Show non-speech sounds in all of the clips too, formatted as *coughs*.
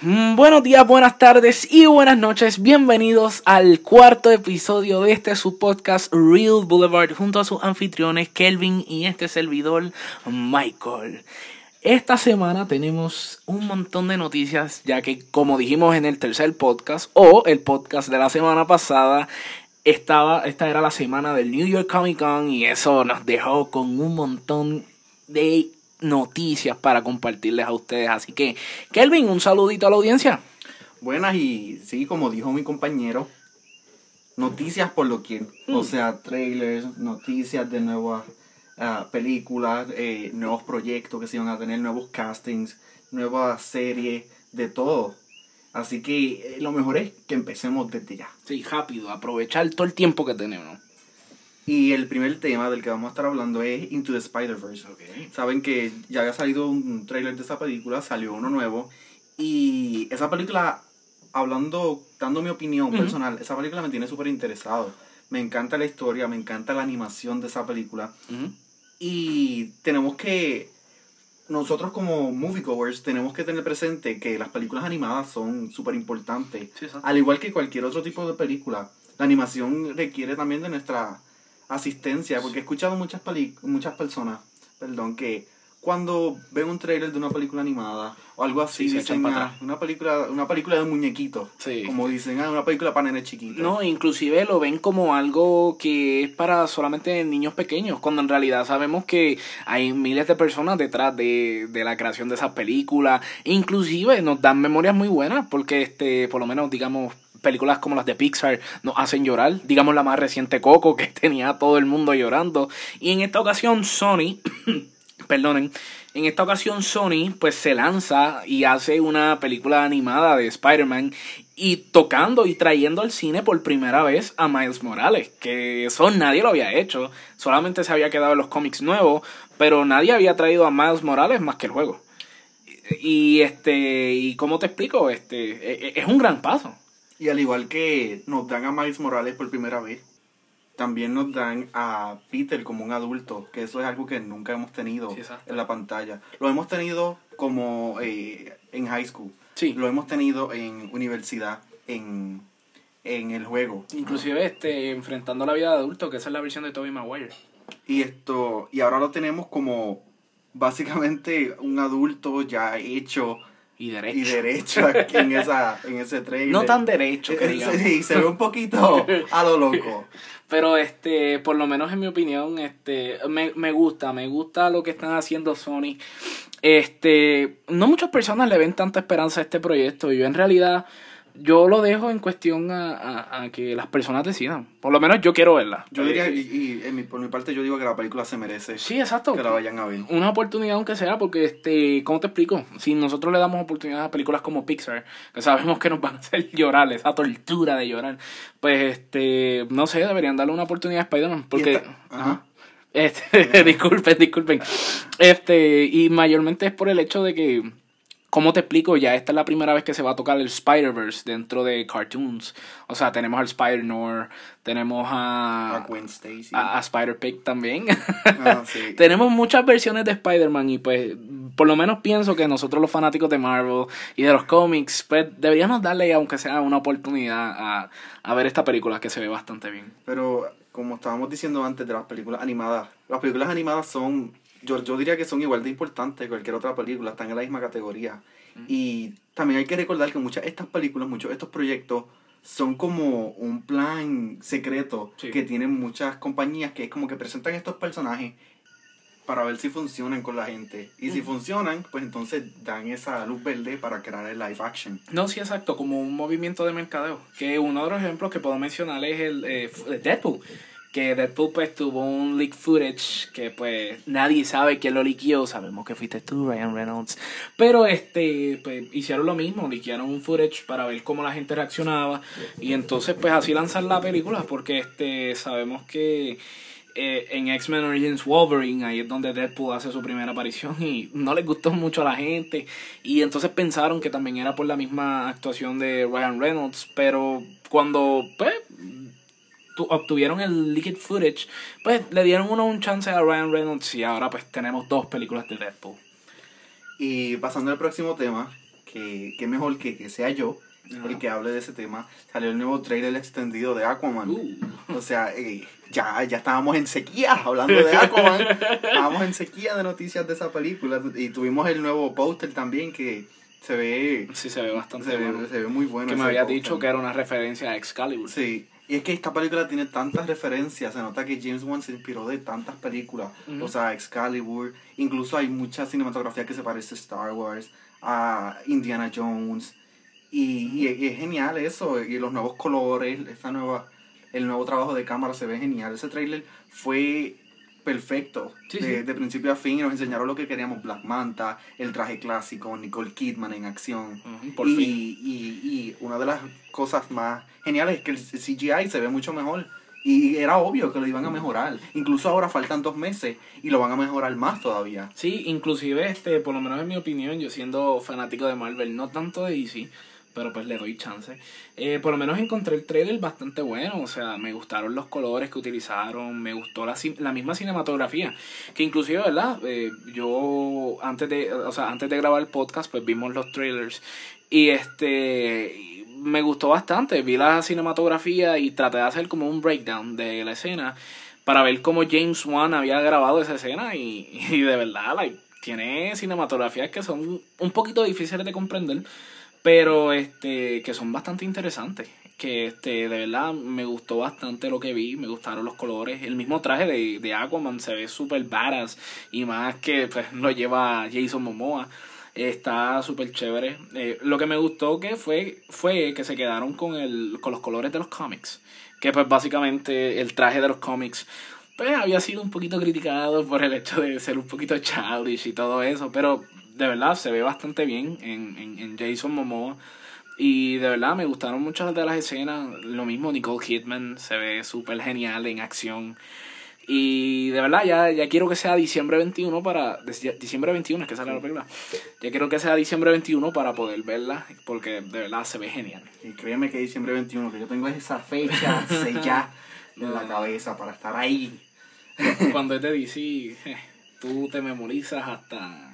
Mm, Buenos días, buenas tardes y buenas noches. Bienvenidos al cuarto episodio de este su podcast Real Boulevard junto a sus anfitriones Kelvin y este servidor Michael. Esta semana tenemos un montón de noticias ya que como dijimos en el tercer podcast o el podcast de la semana pasada estaba esta era la semana del New York Comic Con y eso nos dejó con un montón de noticias para compartirles a ustedes. Así que, Kelvin, un saludito a la audiencia. Buenas y sí, como dijo mi compañero, noticias por lo que, o sea, trailers, noticias de nuevas ah, películas, eh, nuevos proyectos que se van a tener, nuevos castings, nuevas series, de todo. Así que eh, lo mejor es que empecemos desde ya. Sí, rápido, aprovechar todo el tiempo que tenemos. Y el primer tema del que vamos a estar hablando es Into the Spider-Verse. Saben que ya había salido un trailer de esa película, salió uno nuevo. Y esa película, hablando, dando mi opinión personal, esa película me tiene súper interesado. Me encanta la historia, me encanta la animación de esa película. Ujú. Y tenemos que, nosotros como moviegoers, tenemos que tener presente que las películas animadas son súper importantes. Sí. Al igual que cualquier otro tipo de película, la animación requiere también de nuestra asistencia, porque he escuchado muchas, muchas personas, perdón, que cuando ven un trailer de una película animada o algo así, Sí, dicen "Ah, atrás". una película, una película de muñequitos, Sí. como dicen, "Ah, una película para nenes chiquitos. No, inclusive lo ven como algo que es para solamente niños pequeños, cuando en realidad sabemos que hay miles de personas detrás de, de la creación de esas películas. Inclusive nos dan memorias muy buenas, porque este, por lo menos, digamos, películas como las de Pixar nos hacen llorar. Digamos la más reciente Coco, que *laughs* tenía a todo el mundo llorando. Y en esta ocasión Sony, *coughs* perdonen, en esta ocasión Sony pues se lanza y hace una película animada de Spider-Man y tocando y trayendo al cine por primera vez a Miles Morales, que eso nadie lo había hecho, solamente se había quedado en los cómics nuevos, pero nadie había traído a Miles Morales más que el juego. Y este, y cómo te explico, este, e- e- es un gran paso. Y al igual que nos dan a Miles Morales por primera vez, también nos dan a Peter como un adulto, que eso es algo que nunca hemos tenido Sí, en la pantalla. Lo hemos tenido como eh, en high school, Sí. lo hemos tenido en universidad, en, en el juego. Inclusive este, enfrentando la vida de adulto, que esa es la versión de Tobey Maguire. Y esto, y ahora lo tenemos como básicamente un adulto ya hecho Y derecho. y derecho aquí en esa, en ese trailer. No tan derecho, que Eh, digamos. Sí, se ve un poquito a lo loco. *laughs* Pero este, por lo menos en mi opinión, este, me, me gusta, me gusta lo que están haciendo Sony. Este, no muchas personas le ven tanta esperanza a este proyecto. Yo en realidad, yo lo dejo en cuestión a, a, a que las personas decidan. Por lo menos yo quiero verla. Yo diría, y, y en mi- por mi parte, yo digo que la película se merece Sí, exacto. que la vayan a ver. Una oportunidad aunque sea, porque este, ¿cómo te explico? Si nosotros le damos oportunidad a películas como Pixar, que sabemos que nos van a hacer *laughs* llorar, esa tortura de llorar, pues este, no sé, deberían darle una oportunidad a Spider-Man, porque esta- ajá. Este, *laughs* disculpen, disculpen. Este, y mayormente es por el hecho de que ¿Cómo te explico? Ya esta es la primera vez que se va a tocar el Spider-Verse dentro de cartoons. O sea, tenemos al Spider-Nor, tenemos a, A a, a Spider-Pig también. Ah, *laughs* sí. Tenemos muchas versiones de Spider-Man y pues por lo menos pienso que nosotros los fanáticos de Marvel y de los cómics pues deberíamos darle aunque sea una oportunidad a, a ver esta película que se ve bastante bien. Pero como estábamos diciendo antes de las películas animadas, las películas animadas son, yo, yo diría que son igual de importantes que cualquier otra película, están en la misma categoría. Y también hay que recordar que muchas de estas películas, muchos de estos proyectos son como un plan secreto Sí. que tienen muchas compañías que es como que presentan estos personajes para ver si funcionan con la gente. Y si funcionan, pues entonces dan esa luz verde para crear el live action. No, sí, exacto, como un movimiento de mercadeo. Que uno de los ejemplos que puedo mencionar es el eh, Deadpool. Que Deadpool pues tuvo un leak footage que pues nadie sabe quién lo liqueó. Sabemos que fuiste tú, Ryan Reynolds. Pero este, pues hicieron lo mismo, liquearon un footage para ver cómo la gente reaccionaba. Y entonces pues así lanzar la película. Porque este, sabemos que eh, en X-Men Origins Wolverine, ahí es donde Deadpool hace su primera aparición y no les gustó mucho a la gente. Y entonces pensaron que también era por la misma actuación de Ryan Reynolds, pero cuando pues, obtuvieron el leaked footage, pues le dieron uno un chance a Ryan Reynolds y ahora pues tenemos dos películas de Deadpool. Y pasando al próximo tema, que, que mejor que, que sea yo el que hable de ese tema. Salió el nuevo trailer extendido de Aquaman. Uh. O sea, eh, ya, ya estábamos en sequía hablando de Aquaman. estábamos en sequía de noticias de esa película. Y tuvimos el nuevo póster también que se ve... Sí, se ve bastante Se bueno. ve, se ve muy bueno. que me había dicho que era una referencia a Excalibur. Sí, y es que esta película tiene tantas referencias, se nota que James Wan se inspiró de tantas películas, o sea, Excalibur, incluso hay mucha cinematografía que se parece a Star Wars, a Indiana Jones, y, y es- y es genial eso, y los nuevos colores, esta nueva, el nuevo trabajo de cámara se ve genial, ese trailer fue perfecto, Sí, de, sí. de principio a fin, y nos enseñaron lo que queríamos, Black Manta, el traje clásico, Nicole Kidman en acción, por y, fin. Y, y una de las cosas más geniales es que el CGI se ve mucho mejor. Y era obvio que lo iban a mejorar. Incluso ahora faltan dos meses y lo van a mejorar más todavía. Sí, inclusive, este, por lo menos en mi opinión, yo siendo fanático de Marvel, no tanto de DC, pero pues le doy chance. Eh, por lo menos encontré el trailer bastante bueno, o sea, me gustaron los colores que utilizaron, me gustó la, la misma cinematografía, que inclusive, ¿verdad? Eh, yo antes de, o sea, antes de grabar el podcast, pues vimos los trailers y este me gustó bastante, vi la cinematografía y traté de hacer como un breakdown de la escena para ver cómo James Wan había grabado esa escena y, y de verdad, like, tiene cinematografías que son un poquito difíciles de comprender, pero este que son bastante interesantes. Que este, de verdad me gustó bastante lo que vi, me gustaron los colores. El mismo traje de, de Aquaman se ve súper badass y más que pues, lo lleva Jason Momoa. Está súper chévere. Eh, lo que me gustó que fue, fue que se quedaron con, el, con los colores de los cómics. Que pues básicamente el traje de los cómics pues había sido un poquito criticado por el hecho de ser un poquito childish y todo eso. Pero de verdad se ve bastante bien en, en, en Jason Momoa. Y de verdad me gustaron muchas de las escenas. Lo mismo Nicole Kidman se ve súper genial en acción. Y de verdad ya, ya quiero que sea diciembre 21 para... Diciembre 21 es que sale la película. Ya quiero que sea diciembre 21 para poder verla. Porque de verdad se ve genial. Y créeme que diciembre 21, que yo tengo esa fecha sellada *laughs* en la cabeza para estar ahí. Cuando es de DC, tú te memorizas hasta...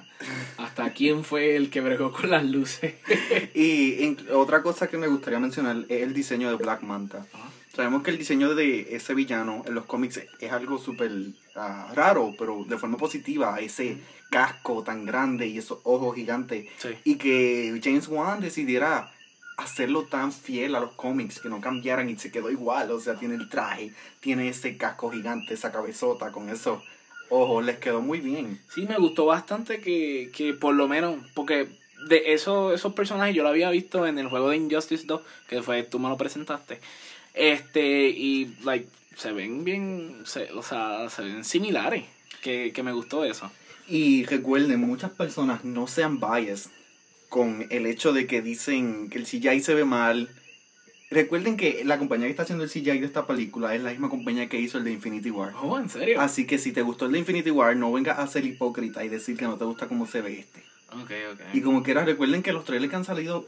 Hasta quién fue el que bregó con las luces. *laughs* Y otra cosa que me gustaría mencionar es el diseño de Black Manta. Sabemos que el diseño de ese villano en los cómics es algo súper ah, raro, pero de forma positiva. Ese casco tan grande y esos ojos gigantes. Sí. Y que James Wan decidiera hacerlo tan fiel a los cómics, que no cambiaran y se quedó igual. O sea, tiene el traje, tiene ese casco gigante, esa cabezota con esos ojos. Les quedó muy bien. Sí, me gustó bastante que, que por lo menos, porque de eso, esos personajes yo lo había visto en el juego de Injustice 2, que fue, tú me lo presentaste. Este, y like, se ven bien, se- o sea, se ven similares, que, que me gustó eso. Y recuerden, muchas personas no sean biased con el hecho de que dicen que el CGI se ve mal. Recuerden que la compañía que está haciendo el CGI de esta película es la misma compañía que hizo el de Infinity War. Oh, ¿en serio? Así que si te gustó el de Infinity War, no vengas a ser hipócrita y decir que no te gusta cómo se ve este. Ok, ok. Y como quieras, recuerden que los trailers que han salido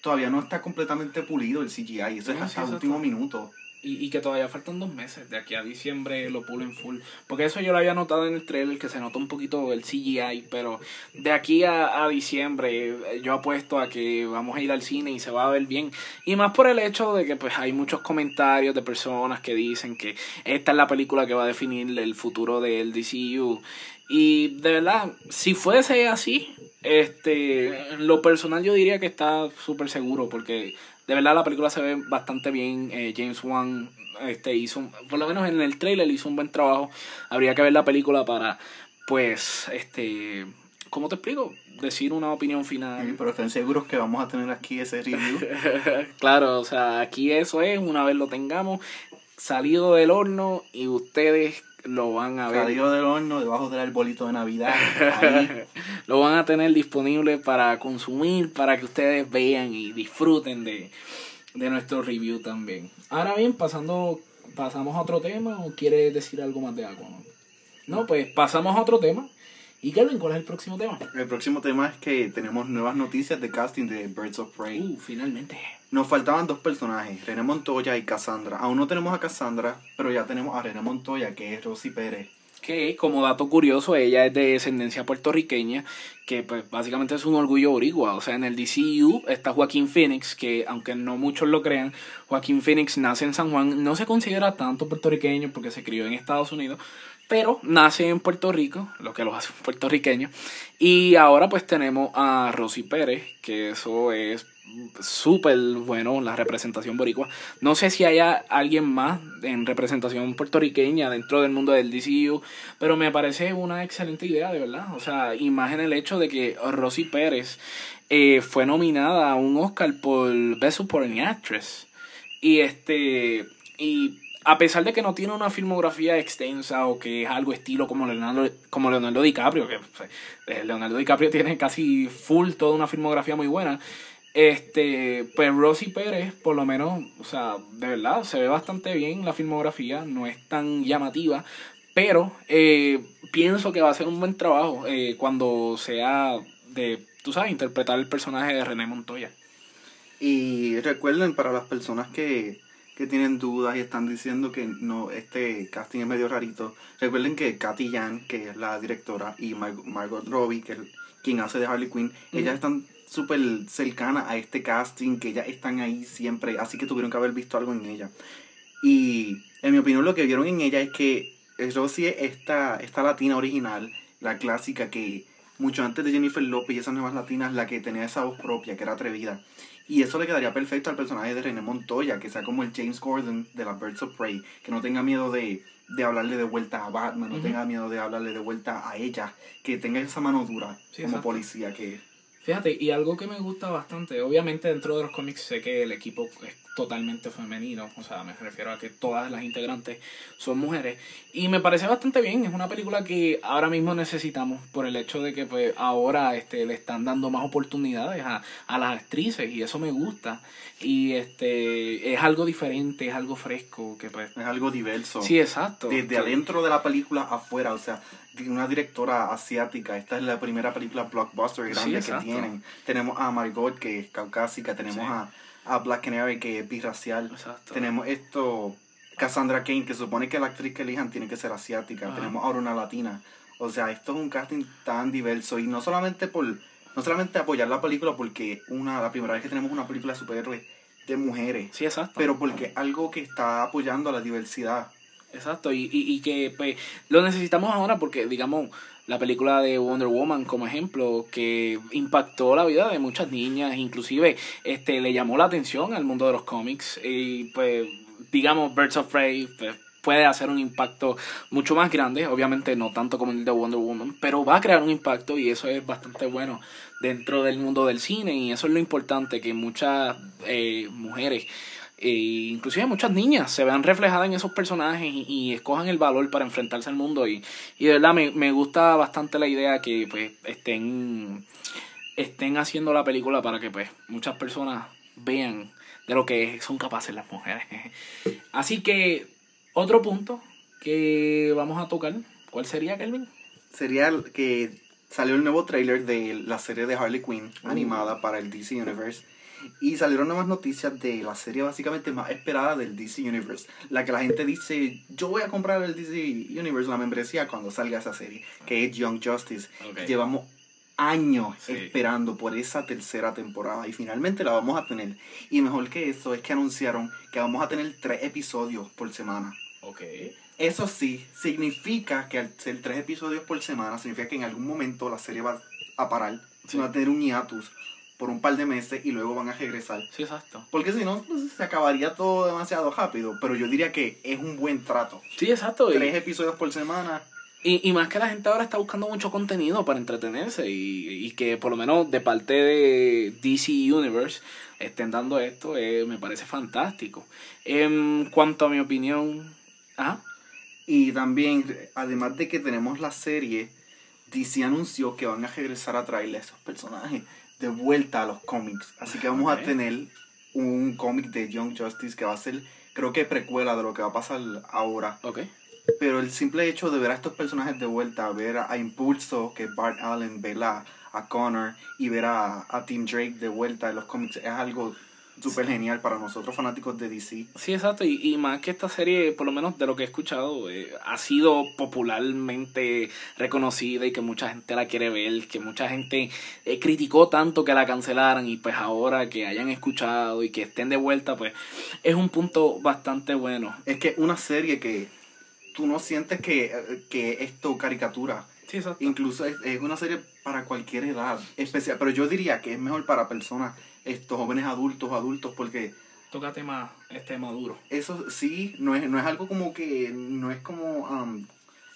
todavía no está completamente pulido el CGI. Eso es sí, hasta el último minuto. Y, que todavía faltan dos meses, de aquí a diciembre lo pulen full. Porque eso yo lo había notado en el trailer, que se nota un poquito el CGI, pero de aquí a, a diciembre eh, yo apuesto a que vamos a ir al cine y se va a ver bien. Y más por el hecho de que pues hay muchos comentarios de personas que dicen que esta es la película que va a definir el futuro del DCU. Y de verdad, si fuese así, este, lo personal yo diría que está súper seguro porque de verdad la película se ve bastante bien. Eh, James Wan este, hizo, un- por lo menos en el trailer hizo un buen trabajo. Habría que ver la película para, pues, este, ¿cómo te explico? Decir una opinión Sí, final. Pero estén seguros que vamos a tener aquí ese review. *laughs* claro, o sea, aquí eso es, una vez lo tengamos salido del horno y ustedes lo van a ver. Salido del horno, debajo del arbolito de Navidad. *laughs* Ahí. lo van a tener disponible para consumir, para que ustedes vean y disfruten de, de nuestro review también. Ahora bien, pasando, pasamos a otro tema o quieres decir algo más de Aquaman? No, pues pasamos a otro tema. ¿Y Kelvin, cuál es el próximo tema? El próximo tema es que tenemos nuevas noticias de casting de Birds of Prey. Uh, finalmente. Nos faltaban dos personajes, René Montoya y Cassandra. Aún no tenemos a Cassandra, pero ya tenemos a René Montoya, que es Rosy Pérez. que como dato curioso, ella es de descendencia puertorriqueña, que pues básicamente es un orgullo boricua. O sea, en el DCU está Joaquín Phoenix, que aunque no muchos lo crean, Joaquín Phoenix nace en San Juan, no se considera tanto puertorriqueño porque se crió en Estados Unidos, pero nace en Puerto Rico, lo que lo hace puertorriqueño. Y ahora pues tenemos a Rosy Pérez, que eso es súper bueno la representación boricua. No sé si haya alguien más en representación puertorriqueña dentro del mundo del DCU, pero me parece una excelente idea, de verdad. O sea, imagen el hecho de que Rosy Pérez eh, fue nominada a un Oscar por Best Supporting Actress. Y este. Y a pesar de que no tiene una filmografía extensa o que es algo estilo como Leonardo, como Leonardo DiCaprio, que eh, Leonardo DiCaprio *laughs* tiene casi full toda una filmografía muy buena, este, pues Rosy Pérez, por lo menos, o sea, de verdad, se ve bastante bien la filmografía, no es tan llamativa, pero eh, pienso que va a ser un buen trabajo eh, cuando sea de, tú sabes, interpretar el personaje de René Montoya. Y recuerden para las personas que, que tienen dudas y están diciendo que no este casting es medio rarito, recuerden que Katy Jan, que es la directora, y Margot Robbie, que es quien hace de Harley Quinn, ellas están súper cercana a este casting, que ya están ahí siempre, así que tuvieron que haber visto algo en ella. Y en mi opinión lo que vieron en ella es que Rosie es esta, esta latina original, la clásica que mucho antes de Jennifer Lopez y esas nuevas latinas, la que tenía esa voz propia, que era atrevida. Y eso le quedaría perfecto al personaje de René Montoya, que sea como el James Gordon de la Birds of Prey, que no tenga miedo de, de hablarle de vuelta a Batman, no tenga miedo de hablarle de vuelta a ella, que tenga esa mano dura como policía que Fíjate, y algo que me gusta bastante, obviamente dentro de los cómics sé que el equipo es totalmente femenino, o sea, me refiero a que todas las integrantes son mujeres, y me parece bastante bien, es una película que ahora mismo necesitamos por el hecho de que pues ahora este, le están dando más oportunidades a, a las actrices, y eso me gusta, y este es algo diferente, es algo fresco, que pues... Es algo diverso. Sí, exacto. Desde adentro de la película afuera, o sea, una directora asiática. Esta es la primera película blockbuster grande que tienen. Tenemos a Margot, que es caucásica. Tenemos a, a, Black Canary, que es birracial. Tenemos esto, Cassandra Kane, que supone que la actriz que elijan tiene que ser asiática. Tenemos ahora una latina. O sea, esto es un casting tan diverso. Y no solamente por no solamente apoyar la película porque una la primera vez que tenemos una película de superhéroes de mujeres. Sí, exacto. Pero porque algo que está apoyando a la diversidad Exacto, y, y, y que pues, lo necesitamos ahora porque, digamos, la película de Wonder Woman como ejemplo que impactó la vida de muchas niñas inclusive este le llamó la atención al mundo de los cómics y pues digamos Birds of Prey pues, puede hacer un impacto mucho más grande obviamente no tanto como el de Wonder Woman pero va a crear un impacto y eso es bastante bueno dentro del mundo del cine y eso es lo importante que muchas eh, mujeres e inclusive muchas niñas se vean reflejadas en esos personajes y, escojan el valor para enfrentarse al mundo y, y de verdad me, me gusta bastante la idea que pues estén estén haciendo la película para que pues muchas personas vean de lo que son capaces las mujeres *laughs* así que otro punto que vamos a tocar ¿cuál sería Kelvin? sería que salió el nuevo trailer de la serie de Harley Quinn uh. animada para el DC Universe y salieron nuevas noticias de la serie básicamente más esperada del DC Universe. La que la gente dice, yo voy a comprar el DC Universe, la membresía, cuando salga esa serie, que es Young Justice. Llevamos años esperando por esa tercera temporada y finalmente la vamos a tener. Y mejor que eso es que anunciaron que vamos a tener tres episodios por semana. Eso sí, significa que al ser tres episodios por semana, significa que en algún momento la serie va a parar, va a tener un hiatus por un par de meses y luego van a regresar. Sí, exacto. Porque si no, pues, se acabaría todo demasiado rápido. Pero yo diría que es un buen trato. Sí, exacto. Tres episodios por semana. Y, y más que la gente ahora está buscando mucho contenido para entretenerse y, y que por lo menos de parte de DC Universe estén dando esto, eh, me parece fantástico. En cuanto a mi opinión... ¿ah? Y también, además de que tenemos la serie, DC anunció que van a regresar a traerle a esos personajes de vuelta a los cómics. Así que vamos a tener un cómic de Young Justice que va a ser, creo que precuela de lo que va a pasar ahora. Ok. Pero el simple hecho de ver a estos personajes de vuelta, ver a, Impulso, que Bart Allen, ver a, Connor y ver a, a Tim Drake de vuelta en los cómics es algo súper genial para nosotros fanáticos de DC. Sí, exacto. Y, y más que esta serie, por lo menos de lo que he escuchado, eh, ha sido popularmente reconocida y que mucha gente la quiere ver, que mucha gente eh, criticó tanto que la cancelaran y pues ahora que hayan escuchado y que estén de vuelta, pues es un punto bastante bueno. Es que una serie que tú no sientes que, eh, que esto caricatura. Sí, exacto. Incluso es, es una serie para cualquier edad especial, pero yo diría que es mejor para personas, estos jóvenes adultos, adultos, porque Toca tema este maduro. eso sí, no es, no es algo como que, no es como um,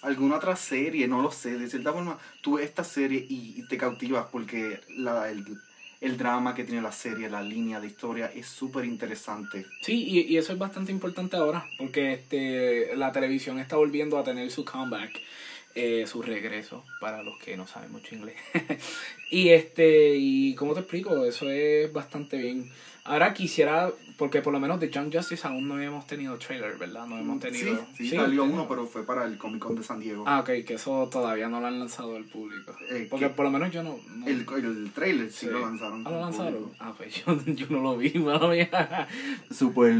alguna otra serie, no lo sé, de cierta forma tú ves esta serie y, y te cautivas porque la, el, el drama que tiene la serie, la línea de historia es súper interesante. Sí, y, y eso es bastante importante ahora, porque este la televisión está volviendo a tener su comeback, eh, su regreso, para los que no saben mucho inglés. *laughs* y este, y cómo te explico, eso es bastante bien. Ahora quisiera, porque por lo menos de Young Justice aún no hemos tenido trailer, ¿verdad? No hemos tenido. sí, sí, salió uno, pero fue para el Comic Con de San Diego. Ah, ok, que eso todavía no lo han lanzado al público. Eh, porque ¿qué? por lo menos yo no. no- El, el trailer sí, Sí. lo lanzaron. Ah, lo lanzaron. público. Ah, pues yo, *laughs* yo no lo vi, *laughs* mala mía. Súper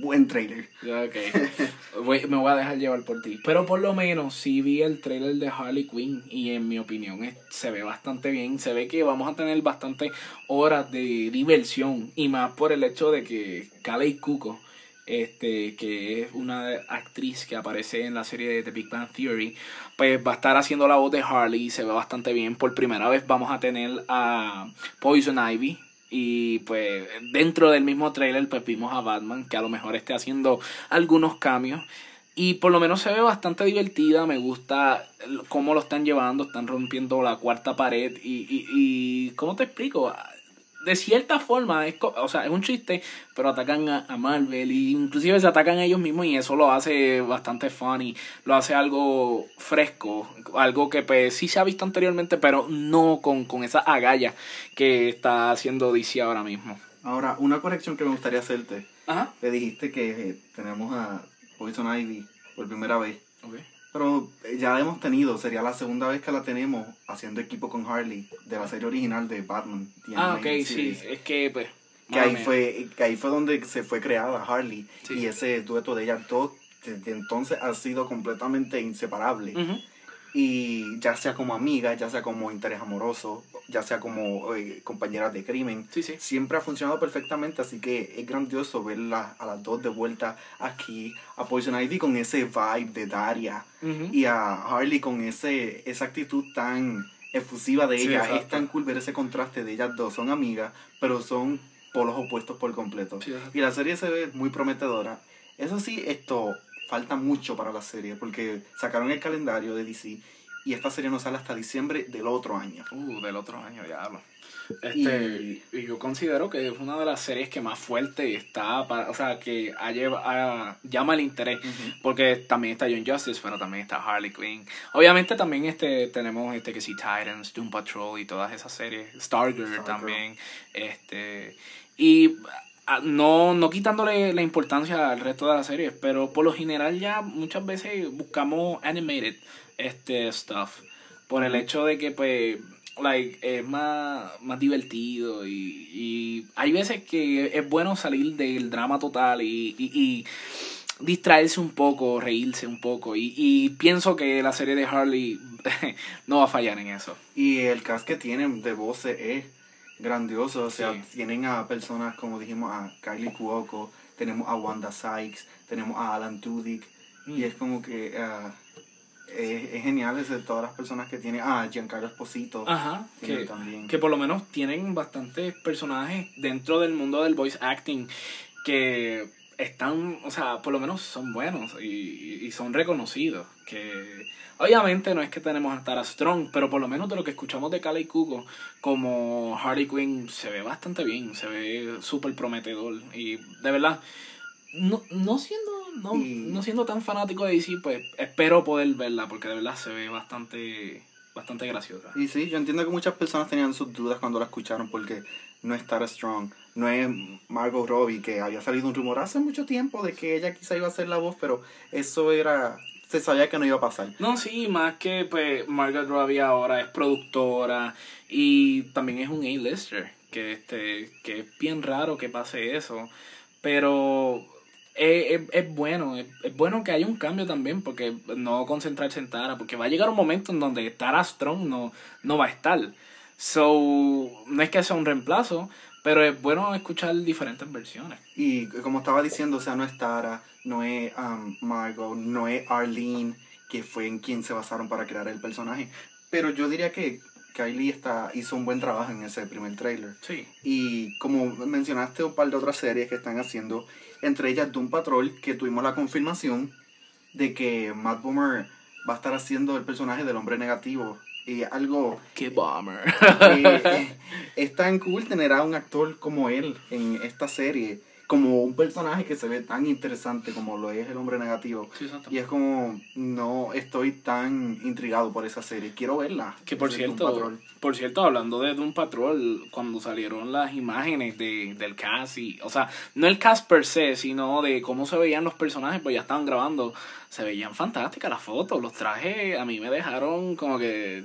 buen trailer. Ok. *laughs* Voy- me voy a dejar llevar por ti. Pero por lo menos sí vi el trailer de Harley Quinn y en mi opinión es- se ve bastante bien. Se ve que vamos a tener bastante horas de diversión y más por el hecho de que Kalei Kuko, este, que es una actriz que aparece en la serie de The Big Bang Theory, pues va a estar haciendo la voz de Harley y se ve bastante bien. Por primera vez vamos a tener a Poison Ivy, y pues dentro del mismo trailer pues vimos a Batman que a lo mejor esté haciendo algunos cambios. Y por lo menos se ve bastante divertida, me gusta cómo lo están llevando, están rompiendo la cuarta pared y, y, y ¿cómo te explico? De cierta forma, es, co- o sea, es un chiste, pero atacan a, a Marvel y inclusive se atacan a ellos mismos y eso lo hace bastante funny, lo hace algo fresco, algo que pues sí se ha visto anteriormente, pero no con, con esa agalla que está haciendo DC ahora mismo. Ahora, una corrección que me gustaría hacerte. Ajá. Le dijiste que eh, tenemos a Poison Ivy por primera vez. Okay. Pero eh, ya la hemos tenido, sería la segunda vez que la tenemos haciendo equipo con Harley de la serie original de Batman. The Ah, ok, sí, es que pues... Que ahí, mía. fue, que ahí fue donde se fue creada Harley. Sí. Y ese dueto de ellas dos desde entonces ha sido completamente inseparable. Y ya sea como amiga, ya sea como interés amoroso, ya sea como eh, compañeras de crimen, Sí, sí. siempre ha funcionado perfectamente, así que es grandioso verla a las dos de vuelta aquí, a Poison Ivy con ese vibe de Daria Ujú. y a Harley con ese esa actitud tan efusiva de Sí, ella. exacto. es tan cool ver ese contraste de ellas dos, son amigas, pero son polos opuestos por completo. Sí, y la serie se ve muy prometedora. Eso sí, esto falta mucho para la serie, porque sacaron el calendario de DC y esta serie no sale hasta diciembre del otro año. Uh, del otro año, diablo. Este, y... yo considero que es una de las series que más fuerte está, para, o sea, que ha lleva- ha- llama el interés, porque también está John Justice, pero también está Harley Quinn. Obviamente también este tenemos este que sí Titans, Doom Patrol y todas esas series, Stargirl Stargirl. también, este y no, no quitándole la importancia al resto de las series, pero por lo general ya muchas veces buscamos animated este stuff. Por el hecho de que pues like es más, más divertido y, y hay veces que es bueno salir del drama total y, y, y distraerse un poco, reírse un poco. Y, y pienso que la serie de Harley *laughs* no va a fallar en eso. Y el cast que tienen de voces es grandioso. O sea, Sí. tienen a personas como dijimos, a Kylie Cuoco, tenemos a Wanda Sykes, tenemos a Alan Tudyk. Mm. Y es como que ah, es, es genial ese, todas las personas que tiene. Ah, Giancarlo Esposito. Ajá, que, también. que por lo menos tienen bastantes personajes dentro del mundo del voice acting que están, o sea, por lo menos son buenos y, y son reconocidos. Que obviamente no es que tenemos a Tara Strong, pero por lo menos de lo que escuchamos de Kale Kuko como Harley Quinn se ve bastante bien, se ve súper prometedor y de verdad. No, no siendo no, Y- no siendo tan fanático de DC, pues espero poder verla porque de verdad se ve bastante bastante graciosa. Y sí, yo entiendo que muchas personas tenían sus dudas cuando la escucharon porque no es Tara Strong, no es Margot Robbie, que había salido un rumor hace mucho tiempo de que ella quizá iba a ser la voz, pero eso era, se sabía que no iba a pasar. No, sí, más que pues Margaret Robbie ahora es productora y también es un A-lister, que, este, que es bien raro que pase eso. Pero es, es, bueno, es, bueno que haya un cambio también, porque no concentrarse en Tara, porque va a llegar un momento en donde Tara Strong no, no va a estar. So, no es que sea un reemplazo, pero es bueno escuchar diferentes versiones. Y como estaba diciendo, o sea, no es Tara, no es um, Margot, no es Arlene, que fue en quien se basaron para crear el personaje. Pero yo diría que Kylie está, hizo un buen trabajo en ese primer trailer. Sí. Y como mencionaste un par de otras series que están haciendo, entre ellas Doom Patrol, que tuvimos la confirmación de que Matt Boomer va a estar haciendo el personaje del hombre negativo. Algo... ¡Qué bummer! Eh, es tan cool tener a un actor como él en esta serie como un personaje que se ve tan interesante como lo es el hombre negativo. y es como, no estoy tan intrigado por esa serie. Quiero verla. Que por cierto, por cierto, hablando de Doom Patrol, cuando salieron las imágenes de, del cast, y, o sea, no el cast per se, sino de cómo se veían los personajes, pues ya estaban grabando, se veían fantásticas las fotos, los trajes a mí me dejaron como que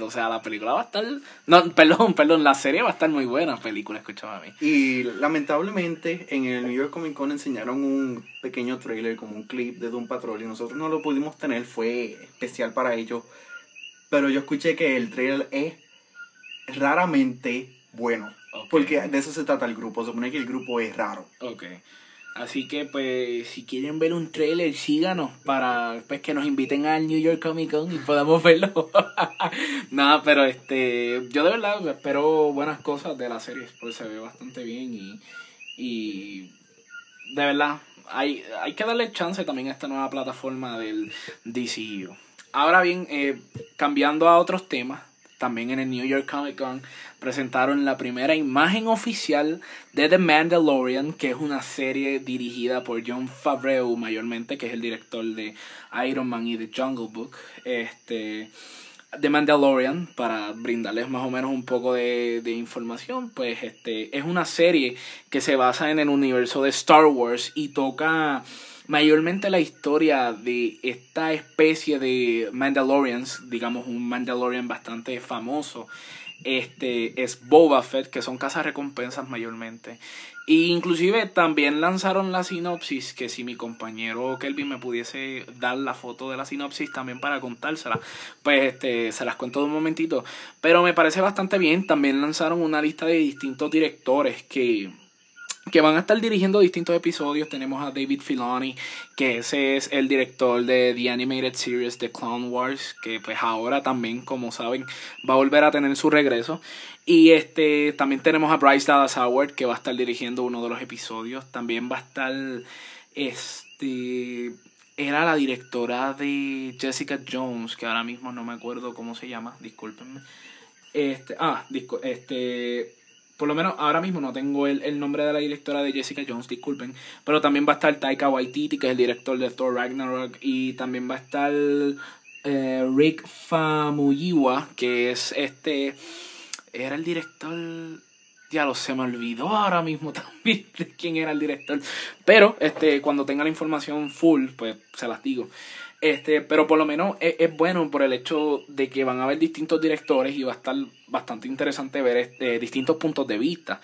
o sea, la película va a estar. No, perdón, perdón, la serie va a estar muy buena, película, escúchame a mí. Y lamentablemente en el New York Comic Con enseñaron un pequeño trailer, como un clip de Doom Patrol, y nosotros no lo pudimos tener, fue especial para ellos. Pero yo escuché que el trailer es raramente bueno. Porque de eso se trata el grupo, se supone que el grupo es raro. Ok. Así que pues si quieren ver un trailer, síganos para pues, que nos inviten al New York Comic Con y podamos verlo. *laughs* Nada, pero este yo de verdad espero buenas cosas de la serie, porque se ve bastante bien y, y de verdad hay, hay que darle chance también a esta nueva plataforma del DCU. Ahora bien, eh, cambiando a otros temas, también en el New York Comic Con presentaron la primera imagen oficial de The Mandalorian, que es una serie dirigida por John Favreau mayormente, que es el director de Iron Man y The Jungle Book. Este, The Mandalorian, para brindarles más o menos un poco de, de, información, pues este, es una serie que se basa en el universo de Star Wars y toca mayormente la historia de esta especie de Mandalorians, digamos un Mandalorian bastante famoso, este es Boba Fett, que son casas recompensas mayormente. E inclusive también lanzaron la sinopsis, que si mi compañero Kelvin me pudiese dar la foto de la sinopsis también para contársela, pues este, se las cuento de un momentito. Pero me parece bastante bien, también lanzaron una lista de distintos directores que que van a estar dirigiendo distintos episodios. Tenemos a David Filoni, que ese es el director de The Animated Series de Clone Wars, que pues ahora también, como saben, va a volver a tener su regreso. Y este también tenemos a Bryce Dallas Howard, que va a estar dirigiendo uno de los episodios. También va a estar este era la directora de Jessica Jones, que ahora mismo no me acuerdo cómo se llama, discúlpenme. Este, ah, este por lo menos ahora mismo no tengo el, el, nombre de la directora de Jessica Jones, disculpen. Pero también va a estar Taika Waititi, que es el director de Thor Ragnarok. Y también va a estar eh, Rick Famuyiwa, que es este. Era el director. Ya lo se me olvidó ahora mismo *laughs* también de quién era el director. Pero este, cuando tenga la información full, pues se las digo. Este, pero por lo menos es, bueno por el hecho de que van a haber distintos directores y va a estar bastante interesante ver este, distintos puntos de vista.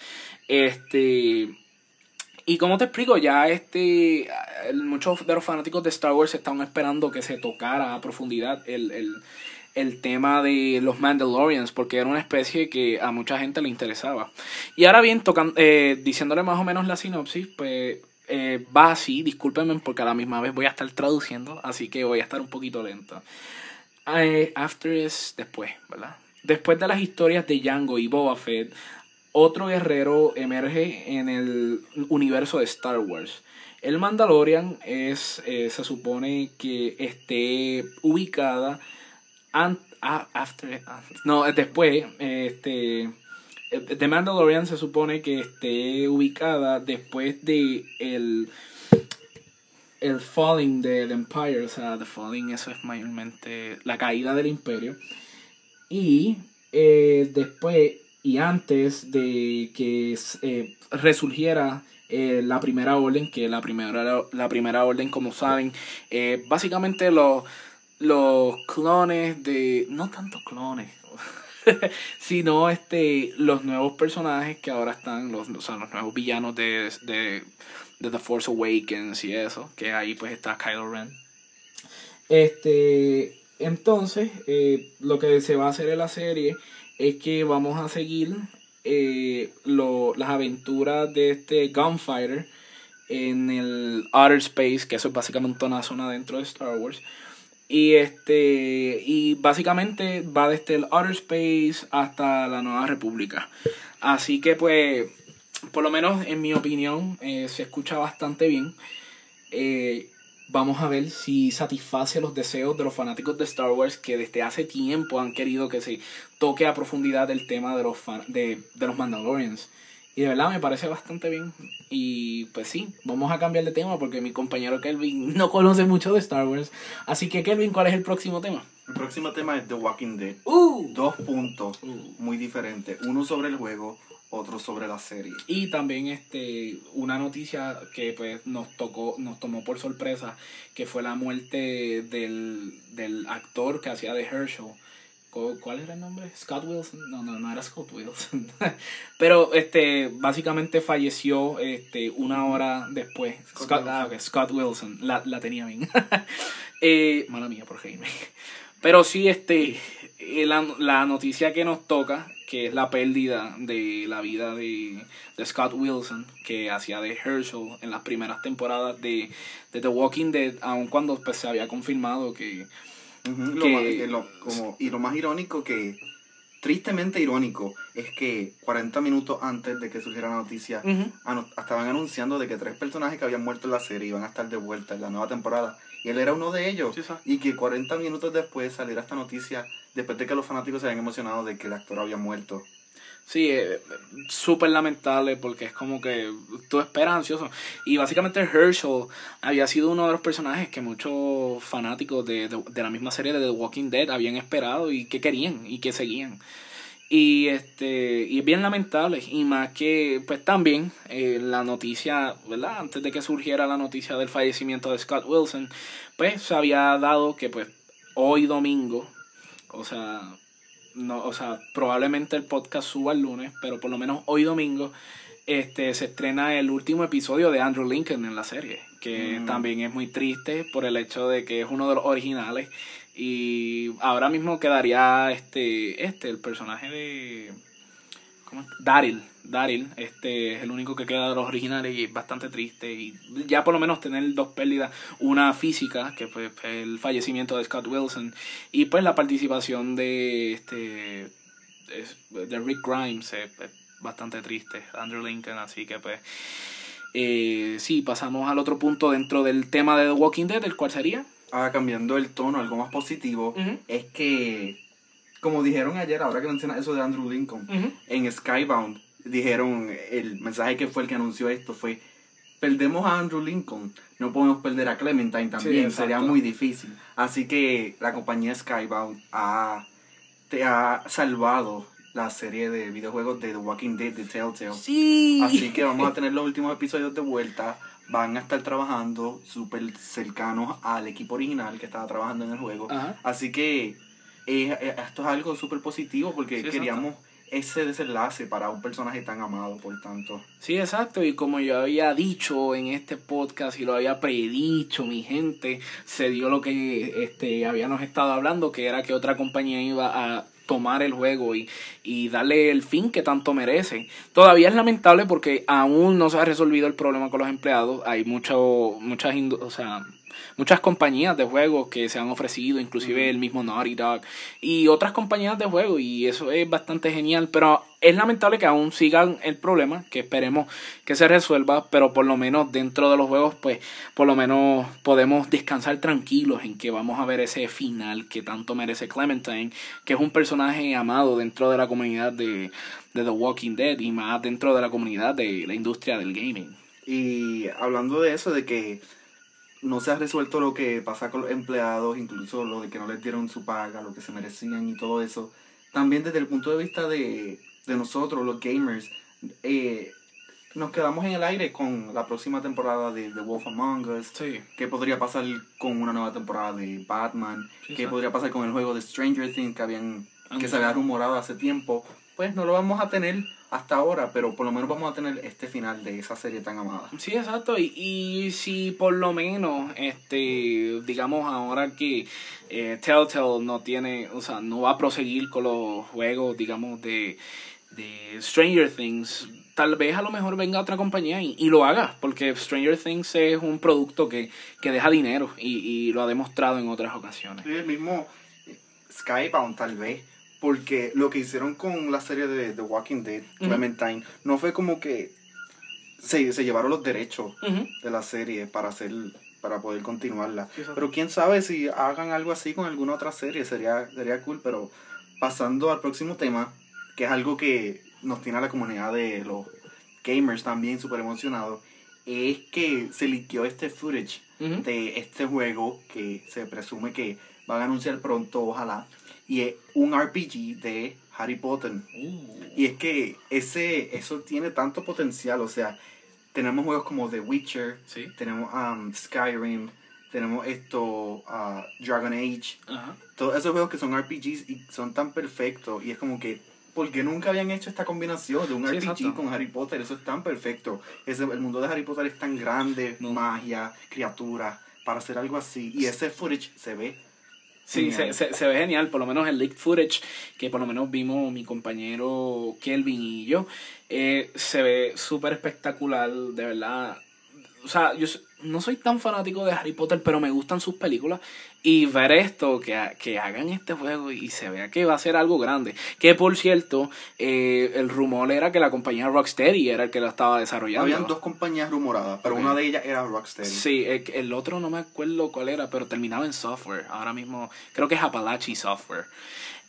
Este, y como te explico, ya este, muchos de los fanáticos de Star Wars estaban esperando que se tocara a profundidad el, el, el tema de los Mandalorians, porque era una especie que a mucha gente le interesaba. Y ahora bien, tocan, eh, diciéndole más o menos la sinopsis, pues eh, va así, discúlpenme porque a la misma vez voy a estar traduciendo, así que voy a estar un poquito lento. Eh, after es después, ¿verdad? Después de las historias de Django y Boba Fett, otro guerrero emerge en el universo de Star Wars. El Mandalorian es, eh, se supone que esté ubicada after, no, después, este, The Mandalorian se supone que esté ubicada después de el, el falling del Empire, o sea, the falling, eso es mayormente la caída del imperio. Y eh, después y antes de que eh, resurgiera eh, la primera orden, que la primera, la primera orden, como saben, básicamente los, los clones de... No tanto clones, *laughs* sino este, los nuevos personajes que ahora están, los, o sea, los nuevos villanos de, de, de The Force Awakens y eso, que ahí pues está Kylo Ren. Este, entonces, eh, lo que se va a hacer en la serie es que vamos a seguir eh, lo, las aventuras de este Gunfighter en el Outer Space, que eso es básicamente una zona dentro de Star Wars. Y este y básicamente va desde el Outer Space hasta la Nueva República. Así que pues, por lo menos en mi opinión, eh, se escucha bastante bien. Eh, vamos a ver si satisface los deseos de los fanáticos de Star Wars que desde hace tiempo han querido que se toque a profundidad el tema de los, de, de los Mandalorians. Y de verdad me parece bastante bien. Y pues sí, vamos a cambiar de tema porque mi compañero Kelvin no conoce mucho de Star Wars. Así que Kelvin, ¿cuál es el próximo tema? El próximo tema es The Walking Dead. Uh. Dos puntos Uh. muy diferentes. Uno sobre el juego, otro sobre la serie. Y también este una noticia que pues nos tocó, nos tomó por sorpresa, que fue la muerte del, del actor que hacía de Herschel. ¿Cuál era el nombre? Scott Wilson. No, no, no era Scott Wilson. *laughs* Pero este básicamente falleció este una hora después. Scott Scott, Wilson. ah, ok, Scott Wilson. La, la tenía bien. *laughs* eh, mala mía por Jaime. *laughs* Pero sí, este, eh, la, la noticia que nos toca, que es la pérdida de la vida de, de Scott Wilson, que hacía de Herschel en las primeras temporadas de, de The Walking Dead, aun cuando pues, se había confirmado que... Lo Que- más- que lo- como, y lo más irónico que, tristemente irónico, es que 40 minutos antes de que surgiera la noticia, anu- estaban anunciando de que tres personajes que habían muerto en la serie iban a estar de vuelta en la nueva temporada. Y él era uno de ellos. Sí. Y que 40 minutos después saliera esta noticia, después de que los fanáticos se habían emocionado de que el actor había muerto. Sí, eh, súper lamentable porque es como que tú esperas ansioso. Y básicamente Herschel había sido uno de los personajes que muchos fanáticos de, de, de la misma serie de The Walking Dead habían esperado y que querían y que seguían. Y este y es bien lamentable y más que pues también eh, la noticia, ¿verdad? Antes de que surgiera la noticia del fallecimiento de Scott Wilson, pues se había dado que pues hoy domingo, o sea, no, o sea, probablemente el podcast suba el lunes, pero por lo menos hoy domingo este se estrena el último episodio de Andrew Lincoln en la serie, que Mm. también es muy triste por el hecho de que es uno de los originales y ahora mismo quedaría este este el personaje de ¿cómo? Daryl, Daryl, este es el único que queda de los originales y es bastante triste. Y ya por lo menos tener dos pérdidas, una física que fue el fallecimiento de Scott Wilson y pues la participación de este es- de Rick Grimes es, es bastante triste, Andrew Lincoln, así que pues eh, sí, pasamos al otro punto dentro del tema de The Walking Dead, el cual sería. Ahora cambiando el tono, algo más positivo, es que, como dijeron ayer, ahora que mencionas eso de Andrew Lincoln, Ujú. en Skybound dijeron, el mensaje que fue el que anunció esto fue, perdemos a Andrew Lincoln, no podemos perder a Clementine también, sería muy difícil. Así que la compañía Skybound ha, te ha salvado la serie de videojuegos de The Walking Dead de Telltale. Sí. Así que vamos a *laughs* tener los últimos episodios de vuelta. Van a estar trabajando súper cercanos al equipo original que estaba trabajando en el juego. Ajá. Así que eh, eh, esto es algo súper positivo porque Sí, exacto. Ese desenlace para un personaje tan amado, por tanto. Sí, exacto. Y como yo había dicho en este podcast y lo había predicho, mi gente, se dio lo que este habíamos estado hablando, que era que otra compañía iba a tomar el juego y, y darle el fin que tanto merece. Todavía es lamentable porque aún no se ha resolvido el problema con los empleados. Hay mucho, muchas, o sea, muchas compañías de juegos que se han ofrecido, inclusive el mismo Naughty Dog y otras compañías de juegos y eso es bastante genial, pero es lamentable que aún sigan el problema, que esperemos que se resuelva, pero por lo menos dentro de los juegos pues por lo menos podemos descansar tranquilos en que vamos a ver ese final que tanto merece Clementine, que es un personaje amado dentro de la comunidad de, de The Walking Dead y más dentro de la comunidad de la industria del gaming. Y hablando de eso, de que no se ha resuelto lo que pasa con los empleados, incluso lo de que no les dieron su paga, lo que se merecían y todo eso, también desde el punto de vista de, de nosotros, los gamers, eh, nos quedamos en el aire con la próxima temporada de The Wolf Among Us. Sí. ¿Qué podría pasar con una nueva temporada de Batman? Sí, ¿Qué podría pasar con el juego de Stranger Things que habían que se había rumorado hace tiempo, pues no lo vamos a tener hasta ahora, pero por lo menos vamos a tener este final de esa serie tan amada. Sí, exacto. Y, y si por lo menos, este, digamos ahora que eh, Telltale no tiene, o sea, no va a proseguir con los juegos, digamos, de, de Stranger Things, tal vez a lo mejor venga otra compañía y, y lo haga, porque Stranger Things es un producto que, que deja dinero y, y lo ha demostrado en otras ocasiones. Sí, el mismo Skybound tal vez, porque lo que hicieron con la serie de The Walking Dead, Clementine, no fue como que se, se llevaron los derechos de la serie para hacer para poder continuarla. Exacto. Pero quién sabe si hagan algo así con alguna otra serie, sería, sería cool, pero pasando al próximo tema, que es algo que nos tiene a la comunidad de los gamers también súper emocionados, es que se liqueó este footage de este juego que se presume que van a anunciar pronto, ojalá, y es un RPG de Harry Potter. Y es que ese, eso tiene tanto potencial, o sea, tenemos juegos como The Witcher, Sí. tenemos um, Skyrim, tenemos esto, uh, Dragon Age, Ajá. todos esos juegos que son RPGs y son tan perfectos, y es como que, ¿por qué nunca habían hecho esta combinación de un Sí, RPG exacto. con Harry Potter? Eso es tan perfecto. Ese, el mundo de Harry Potter es tan grande, No. magia, criaturas, para hacer algo así, y ese footage se ve. Sí, se, se, se ve genial, por lo menos el leaked footage que por lo menos vimos mi compañero Kelvin y yo, eh, se ve súper espectacular, de verdad. O sea, yo no soy tan fanático de Harry Potter, pero me gustan sus películas. Y ver esto, que, que hagan este juego y se vea que va a ser algo grande. Que por cierto, eh, el rumor era que la compañía Rocksteady era el que lo estaba desarrollando. Habían dos compañías rumoradas, pero una de ellas era Rocksteady. Sí, el, el otro no me acuerdo cuál era, pero terminaba en software. Ahora mismo creo que es Appalachian Software.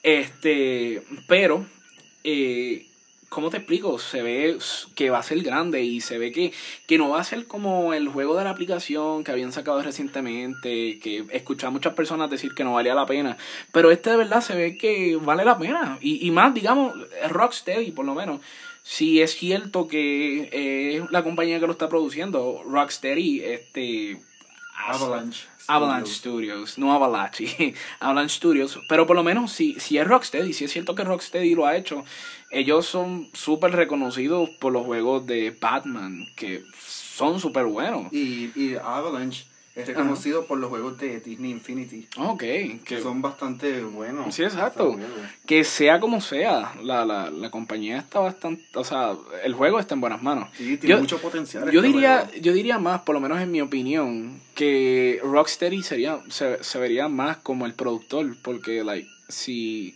Este, pero, eh, ¿cómo te explico? Se ve que va a ser grande y se ve que, que no va a ser como el juego de la aplicación que habían sacado recientemente, que escuché a muchas personas decir que no valía la pena. Pero este de verdad se ve que vale la pena. Y, y más, digamos, Rocksteady por lo menos. Si es cierto que es la compañía que lo está produciendo, Rocksteady, este... Avalanche. Avalanche Studios. Studios, no Avalanche, *laughs* Avalanche Studios, pero por lo menos si, si es Rocksteady, si es cierto que Rocksteady lo ha hecho, ellos son súper reconocidos por los juegos de Batman, que son súper buenos. Y, y Avalanche es reconocido por los juegos de Disney Infinity, Ok, que que, son bastante buenos. Sí, exacto. Que sea como sea, la, la, la compañía está bastante, o sea, el juego está en buenas manos. Sí, tiene Yo- mucho potencial. Yo este diría, juego. yo diría más, por lo menos en mi opinión, que Rocksteady sería, se, se vería más como el productor, porque like, si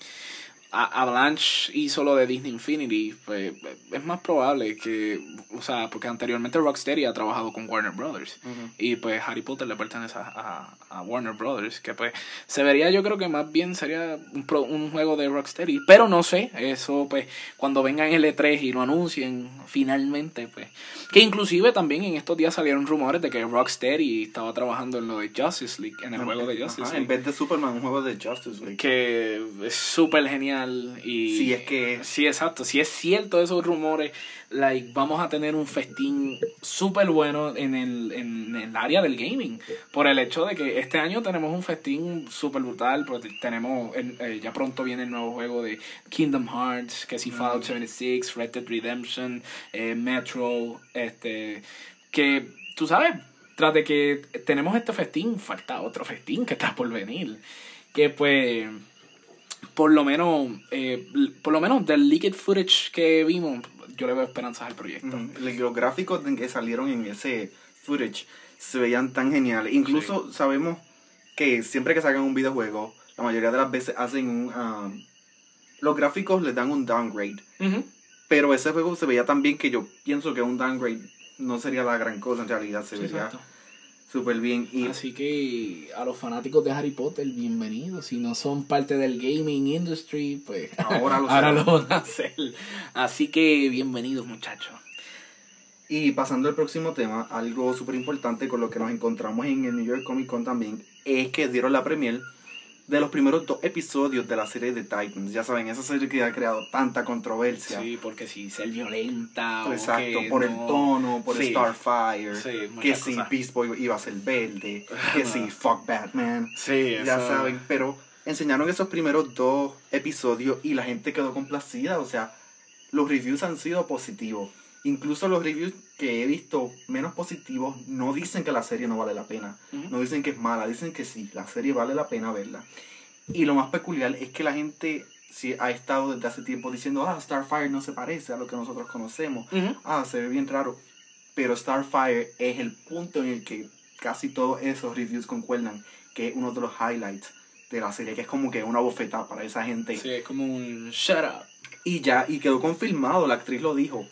Avalanche hizo lo de Disney Infinity, pues es más probable que, o sea, porque anteriormente Rocksteady ha trabajado con Warner Brothers. Ujú. Y pues Harry Potter le pertenece a, a- a Warner Brothers, que pues se vería yo creo que más bien sería un, pro- un juego de Rocksteady, pero no sé, eso pues cuando vengan el E3 y lo anuncien finalmente, pues que inclusive también en estos días salieron rumores de que Rocksteady estaba trabajando en lo de Justice League, en el juego de Justice Ajá, En League, vez de Superman, un juego de Justice League. que es súper genial y Si es que. Sí, exacto. Si es cierto esos rumores, like, vamos a tener un festín súper bueno en el, en el área del gaming. Por el hecho de que este año tenemos un festín súper brutal. porque tenemos, el- eh, ya pronto viene el nuevo juego de Kingdom Hearts, que si Fallout 76, Red Dead Redemption, eh, Metro, este, que tú sabes, tras de que tenemos este festín, falta otro festín que está por venir. Que pues por lo menos, eh, por lo menos del leaked footage que vimos, yo le veo esperanzas al proyecto. Los gráficos que salieron en ese footage se veían tan geniales. Incluso sabemos que siempre que sacan un videojuego, la mayoría de las veces hacen un... um, los gráficos les dan un downgrade. Pero ese juego se veía tan bien que yo pienso que un downgrade no sería la gran cosa. En realidad se Sí, veía exacto. Súper bien. Y Así que a los fanáticos de Harry Potter, bienvenidos. Si no son parte del gaming industry, pues Ahora lo *laughs* ahora lo van a hacer. Así que bienvenidos muchachos. Y pasando al próximo tema, algo súper importante con lo que nos encontramos en el New York Comic Con también, es que dieron la premier de los primeros dos episodios de la serie de Titans. Ya saben, esa serie que ha creado tanta controversia. Sí, porque si ser violenta Exacto, o que por el no- tono, por Sí. Starfire, Sí, que si cosas. Beast Boy iba a ser verde, *laughs* que si fuck Batman. Sí, Ya eso- saben, pero enseñaron esos primeros dos episodios y la gente quedó complacida. O sea, los reviews han sido positivos. Incluso los reviews que he visto menos positivos no dicen que la serie no vale la pena. Ujú. No dicen que es mala, dicen que sí, la serie vale la pena verla. Y lo más peculiar es que la gente sí, ha estado desde hace tiempo diciendo, ah, Starfire no se parece a lo que nosotros conocemos. Ujú. Ah, se ve bien raro. Pero Starfire es el punto en el que casi todos esos reviews concuerdan, que es uno de los highlights de la serie, que es como que una bofetada para esa gente. Sí, es como un shut up. Y ya, y quedó confirmado, la actriz lo dijo.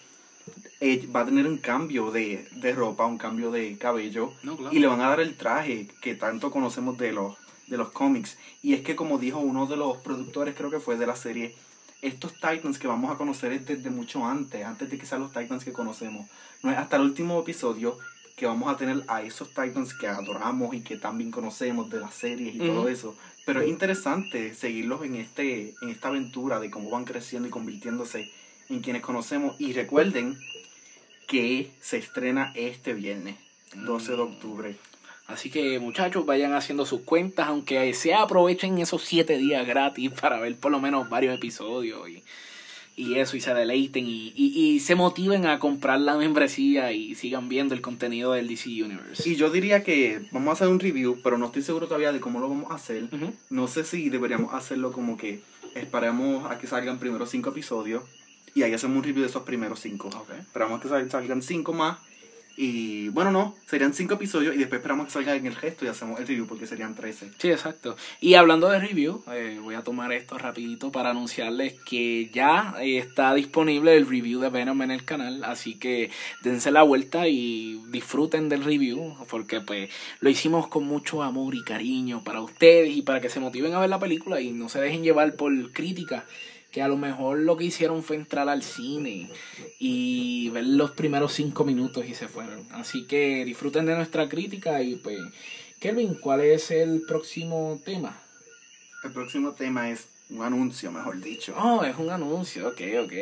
Eh, va a tener un cambio de, de ropa, un cambio de cabello. No, claro. Y le van a dar el traje que tanto conocemos de los, de los cómics. Y es que como dijo uno de los productores, creo que fue de la serie, estos Titans que vamos a conocer es desde mucho antes, antes de que sean los Titans que conocemos. No es hasta el último episodio que vamos a tener a esos Titans que adoramos y que también conocemos de las series y todo eso. Pero es interesante seguirlos en, este, en esta aventura de cómo van creciendo y convirtiéndose en quienes conocemos. Y recuerden que se estrena este viernes, 12 de octubre. Así que muchachos, vayan haciendo sus cuentas, aunque sea aprovechen esos siete días gratis *laughs* para ver por lo menos varios episodios y, y eso, y se deleiten y, y, y se motiven a comprar la membresía y sigan viendo el contenido del DC Universe. Y yo diría que vamos a hacer un review, pero no estoy seguro todavía de cómo lo vamos a hacer. No sé si deberíamos hacerlo como que esperamos a que salgan primero cinco episodios y ahí hacemos un review de esos primeros cinco. Ok. Esperamos que sal- salgan cinco más y bueno, no, serían cinco episodios y después esperamos que salgan el resto y hacemos el review porque serían 13. Sí, exacto. Y hablando de review, eh, voy a tomar esto rapidito para anunciarles que ya eh, está disponible el review de Venom en el canal, así que dense la vuelta y disfruten del review, porque pues lo hicimos con mucho amor y cariño para ustedes y para que se motiven a ver la película y no se dejen llevar por críticas que a lo mejor lo que hicieron fue entrar al cine y ver los primeros cinco minutos y se fueron. Así que disfruten de nuestra crítica y pues, Kelvin, ¿cuál es el próximo tema? El próximo tema es un anuncio, mejor dicho. Oh, es un anuncio, ok, ok.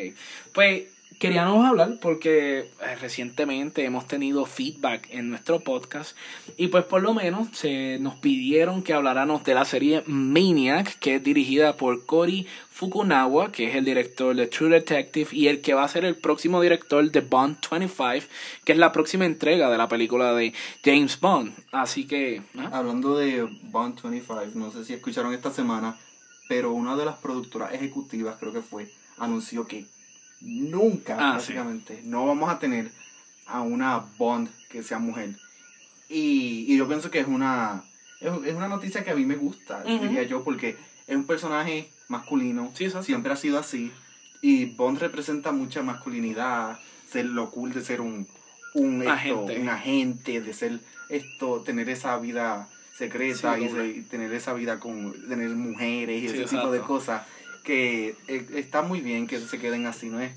Pues queríamos hablar porque eh, recientemente hemos tenido feedback en nuestro podcast y pues por lo menos se nos pidieron que habláramos de la serie Maniac que es dirigida por Cory Fukunawa que es el director de True Detective y el que va a ser el próximo director de Bond 25 que es la próxima entrega de la película de James Bond así que ¿ah? Hablando de Bond 25, no sé si escucharon esta semana, pero una de las productoras ejecutivas, creo que fue, anunció que nunca, Ah, básicamente, no vamos a tener a una Bond que sea mujer. Y, y yo pienso que es una, es, es una noticia que a mí me gusta, diría yo, porque es un personaje masculino, Sí, siempre ha sido así, y Bond representa mucha masculinidad, ser lo cool de ser un, un, esto, Agente. un agente, de ser esto, tener esa vida secreta Sí, y, tener esa vida con tener mujeres y Sí, ese tipo de cosas que eh, está muy bien que se queden así, no es,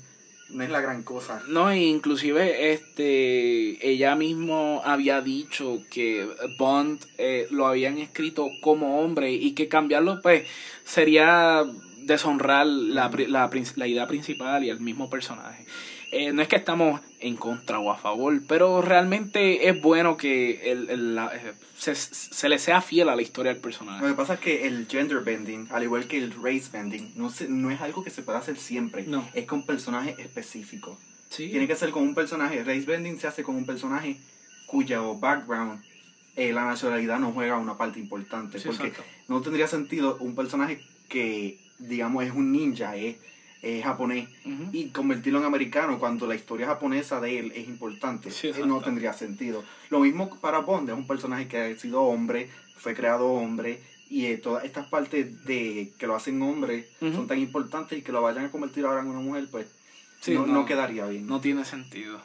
no es la gran cosa. No, e inclusive este ella mismo había dicho que Bond eh, lo habían escrito como hombre y que cambiarlo pues sería deshonrar la, la, la idea principal y el mismo personaje. Eh, no es que estamos en contra o a favor, pero realmente es bueno que el, el- la- eh, se, se le sea fiel a la historia del Lo personaje. que pasa es que el gender bending, al igual que el race bending, no, se, no es algo que se pueda hacer siempre, No. es con personajes específicos. Sí. Tiene que ser con un personaje. Race bending se hace con un personaje cuyo background, eh, la nacionalidad no juega una parte importante. Sí, porque exacto. no tendría sentido un personaje que, digamos, es un ninja, es, es japonés, y convertirlo en americano cuando la historia japonesa de él es importante. Sí, Eh, no tendría sentido. Lo mismo para Bond, es un personaje que ha sido hombre, fue creado hombre, y eh, todas estas partes de que lo hacen hombre son tan importantes y que lo vayan a convertir ahora en una mujer, pues Sí, no, no. no quedaría bien. No tiene sentido.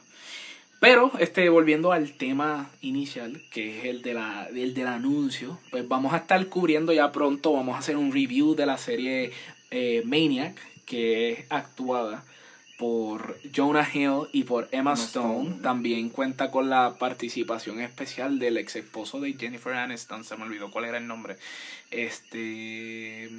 Pero, este, volviendo al tema inicial, que es el, de la, el del anuncio, pues vamos a estar cubriendo ya pronto, vamos a hacer un review de la serie eh, Maniac, que es actuada por Jonah Hill y por Emma Stone. Stone. También cuenta con la participación especial del ex esposo de Jennifer Aniston, se me olvidó cuál era el nombre. Este...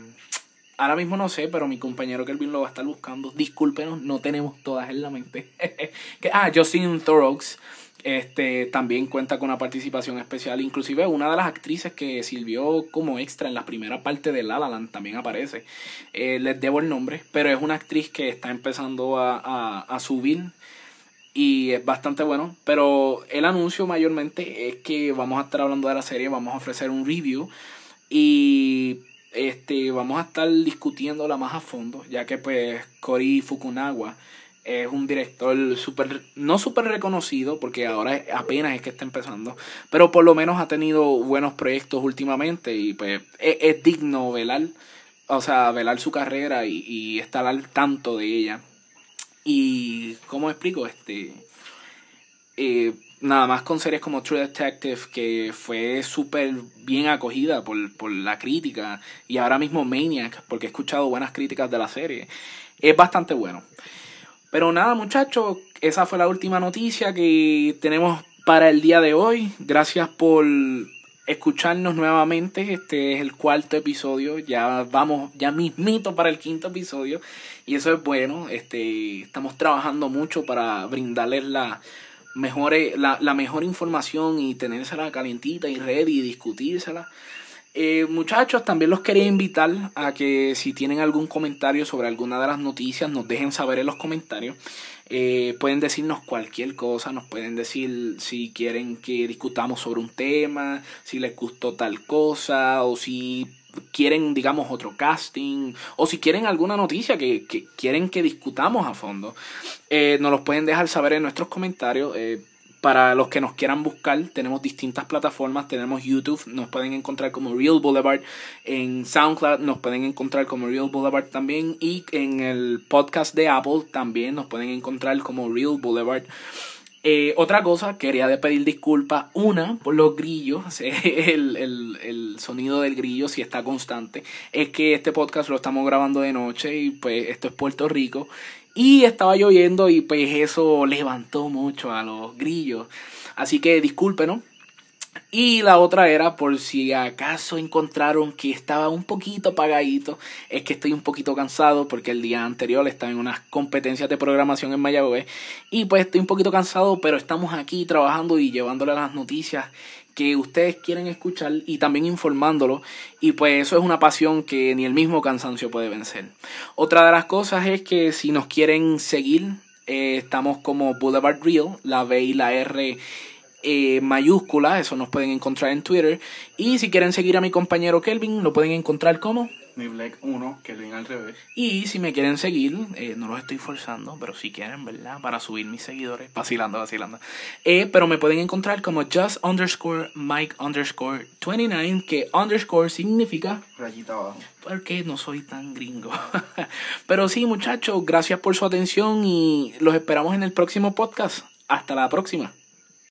Ahora mismo no sé, pero mi compañero Kelvin lo va a estar buscando. Discúlpenos, no tenemos todas en la mente. *laughs* ah, Justin Thoreaux, Este también cuenta con una participación especial. Inclusive una de las actrices que sirvió como extra en la primera parte de La La Land también aparece. Eh, les debo el nombre, pero es una actriz que está empezando a, a, a subir y es bastante bueno. Pero el anuncio mayormente es que vamos a estar hablando de la serie, vamos a ofrecer un review y este vamos a estar discutiéndola más a fondo, ya que pues Cory Fukunaga es un director super, no súper reconocido, porque ahora apenas es que está empezando, pero por lo menos ha tenido buenos proyectos últimamente y pues es, digno velar, o sea, velar su carrera y, y, estar al tanto de ella. Y, ¿cómo explico? Este, eh, nada más con series como True Detective, que fue súper bien acogida por, por la crítica, y ahora mismo Maniac, porque he escuchado buenas críticas de la serie, es bastante bueno. Pero nada, muchachos, esa fue la última noticia que tenemos para el día de hoy. Gracias por escucharnos nuevamente. Este es el cuarto episodio. Ya vamos, ya mismito para el quinto episodio. Y eso es bueno. Este, estamos trabajando mucho para brindarles la mejor, la, la mejor información y tenérsela calientita y ready y discutírsela. Eh, muchachos, también los quería invitar a que si tienen algún comentario sobre alguna de las noticias, nos dejen saber en los comentarios. Eh, pueden decirnos cualquier cosa, nos pueden decir si quieren que discutamos sobre un tema, si les gustó tal cosa, o si quieren, digamos, otro casting, o si quieren alguna noticia que, quieren que discutamos a fondo. Eh, nos los pueden dejar saber en nuestros comentarios. Para los que nos quieran buscar, tenemos distintas plataformas. Tenemos YouTube, nos pueden encontrar como Real Boulevard. En SoundCloud nos pueden encontrar como Real Boulevard también. Y en el podcast de Apple también nos pueden encontrar como Real Boulevard. Eh, otra cosa, quería de pedir disculpas. Una, por los grillos, *laughs* el, el, el, sonido del grillo si está constante. Es que este podcast lo estamos grabando de noche y pues esto es Puerto Rico. Y estaba lloviendo y pues eso levantó mucho a los grillos. Así que discúlpenos. Y la otra era por si acaso encontraron que estaba un poquito apagadito, es que estoy un poquito cansado porque el día anterior estaba en unas competencias de programación en Mayagüez y pues estoy un poquito cansado, pero estamos aquí trabajando y llevándole las noticias que ustedes quieren escuchar y también informándolo y pues eso es una pasión que ni el mismo cansancio puede vencer. Otra de las cosas es que si nos quieren seguir eh, estamos como Boulevard Real, la B y la R eh, mayúscula, eso nos pueden encontrar en Twitter y si quieren seguir a mi compañero Kelvin lo pueden encontrar como mi Black 1, Kelvin al revés. Y si me quieren seguir, eh, no los estoy forzando, pero si quieren, ¿verdad? Para subir mis seguidores, vacilando, vacilando. Eh, pero me pueden encontrar como just underscore Mike underscore 29, que underscore significa... Rayita abajo. Porque no soy tan gringo. *laughs* pero sí, muchachos, gracias por su atención y los esperamos en el próximo podcast. Hasta la próxima.